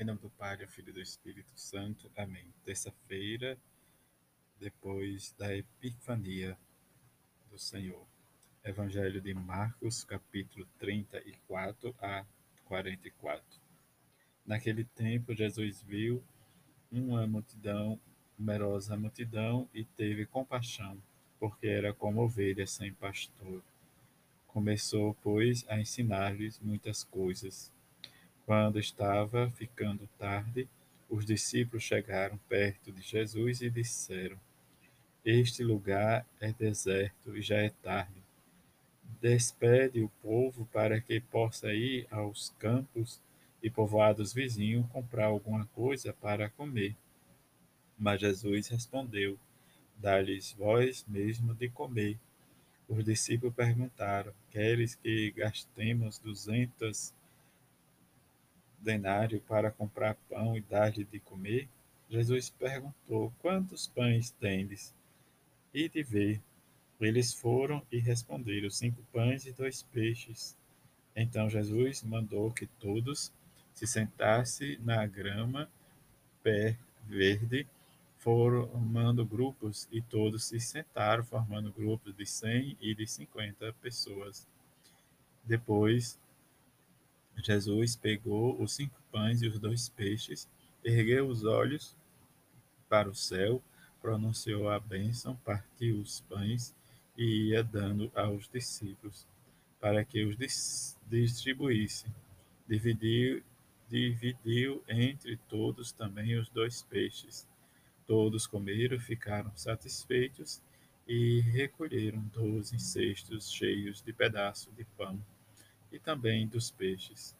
Em nome do Pai, do Filho e do Espírito Santo. Amém. Terça-feira, depois da Epifania do Senhor. Evangelho de Marcos, capítulo 34 a 44. Naquele tempo, Jesus viu uma multidão, numerosa multidão, e teve compaixão, porque era como ovelhas sem pastor. Começou, pois, a ensinar-lhes muitas coisas quando estava ficando tarde, os discípulos chegaram perto de Jesus e disseram: Este lugar é deserto e já é tarde. Despede o povo para que possa ir aos campos e povoados vizinhos comprar alguma coisa para comer. Mas Jesus respondeu: Dá-lhes vós mesmo de comer. Os discípulos perguntaram: Queres que gastemos duzentas denário para comprar pão e dar-lhe de comer? Jesus perguntou: Quantos pães tendes? E de ver. Eles foram e responderam: Cinco pães e dois peixes. Então Jesus mandou que todos se sentassem na grama pé verde, formando grupos, e todos se sentaram, formando grupos de cem e de cinquenta pessoas. Depois Jesus pegou os cinco pães e os dois peixes, ergueu os olhos para o céu, pronunciou a bênção, partiu os pães e ia dando aos discípulos, para que os distribuíssem. Dividiu, dividiu entre todos também os dois peixes. Todos comeram, ficaram satisfeitos e recolheram doze cestos cheios de pedaços de pão e também dos peixes.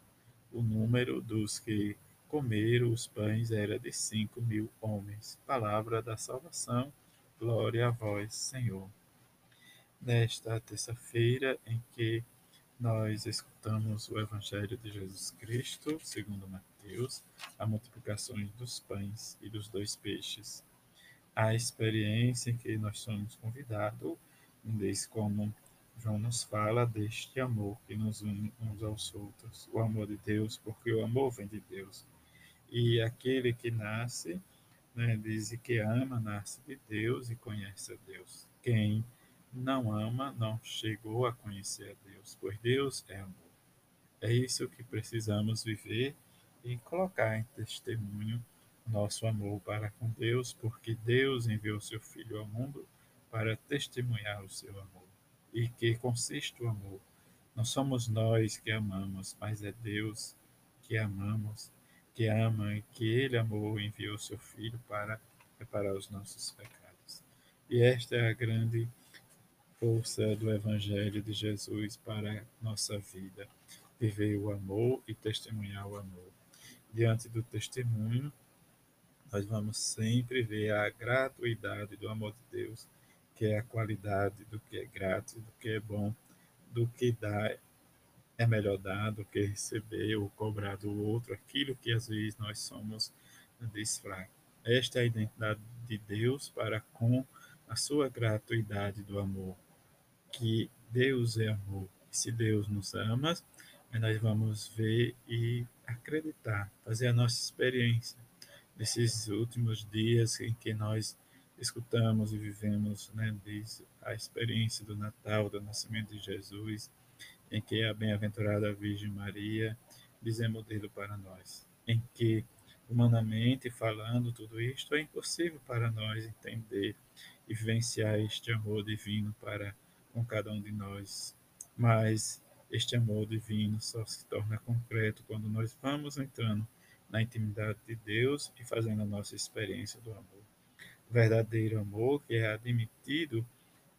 O número dos que comeram os pães era de cinco mil homens. Palavra da salvação, glória a vós, Senhor. Nesta terça-feira em que nós escutamos o Evangelho de Jesus Cristo, segundo Mateus, a multiplicação dos pães e dos dois peixes. A experiência em que nós somos convidados, desde como João nos fala deste amor que nos une uns aos outros, o amor de Deus, porque o amor vem de Deus. E aquele que nasce, né, diz que ama, nasce de Deus e conhece a Deus. Quem não ama não chegou a conhecer a Deus, pois Deus é amor. É isso que precisamos viver e colocar em testemunho nosso amor para com Deus, porque Deus enviou seu Filho ao mundo para testemunhar o seu amor e que consiste o amor. Não somos nós que amamos, mas é Deus que amamos, que ama e que Ele amou e enviou seu Filho para reparar os nossos pecados. E esta é a grande força do Evangelho de Jesus para a nossa vida. Viver o amor e testemunhar o amor. Diante do testemunho, nós vamos sempre ver a gratuidade do amor de Deus que é a qualidade do que é grátis, do que é bom, do que dá é melhor dar do que receber ou cobrar do outro aquilo que às vezes nós somos desfragos. Esta é a identidade de Deus para com a sua gratuidade do amor, que Deus é amor. E se Deus nos ama, nós vamos ver e acreditar, fazer a nossa experiência nesses últimos dias em que nós escutamos e vivemos né, a experiência do Natal, do nascimento de Jesus, em que a bem-aventurada Virgem Maria diz é modelo para nós, em que, humanamente falando tudo isto, é impossível para nós entender e vivenciar este amor divino para com cada um de nós. Mas este amor divino só se torna concreto quando nós vamos entrando na intimidade de Deus e fazendo a nossa experiência do amor verdadeiro amor que é admitido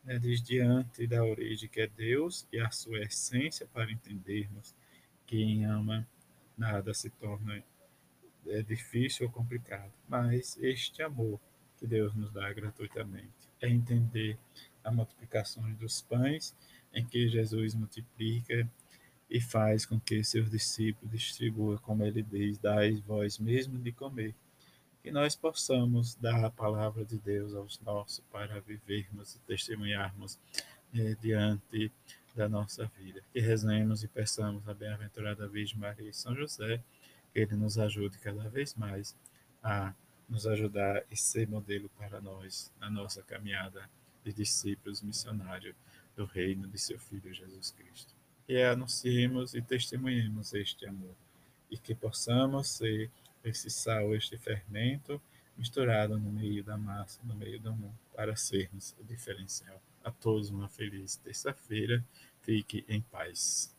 né, desde antes da origem que é Deus e a sua essência para entendermos que quem ama nada se torna é, difícil ou complicado, mas este amor que Deus nos dá gratuitamente é entender a multiplicação dos pães em que Jesus multiplica e faz com que seus discípulos distribuam, como ele diz, dai vós mesmo de comer que nós possamos dar a palavra de Deus aos nossos para vivermos e testemunharmos eh, diante da nossa vida. Que rezemos e peçamos a bem-aventurada Virgem Maria e São José Ele nos ajude cada vez mais a nos ajudar e ser modelo para nós na nossa caminhada de discípulos missionários do reino de seu Filho Jesus Cristo. Que anunciemos e testemunhemos este amor e que possamos ser esse sal, este fermento misturado no meio da massa, no meio do mundo, para sermos o diferencial. A todos uma feliz terça-feira. Fique em paz.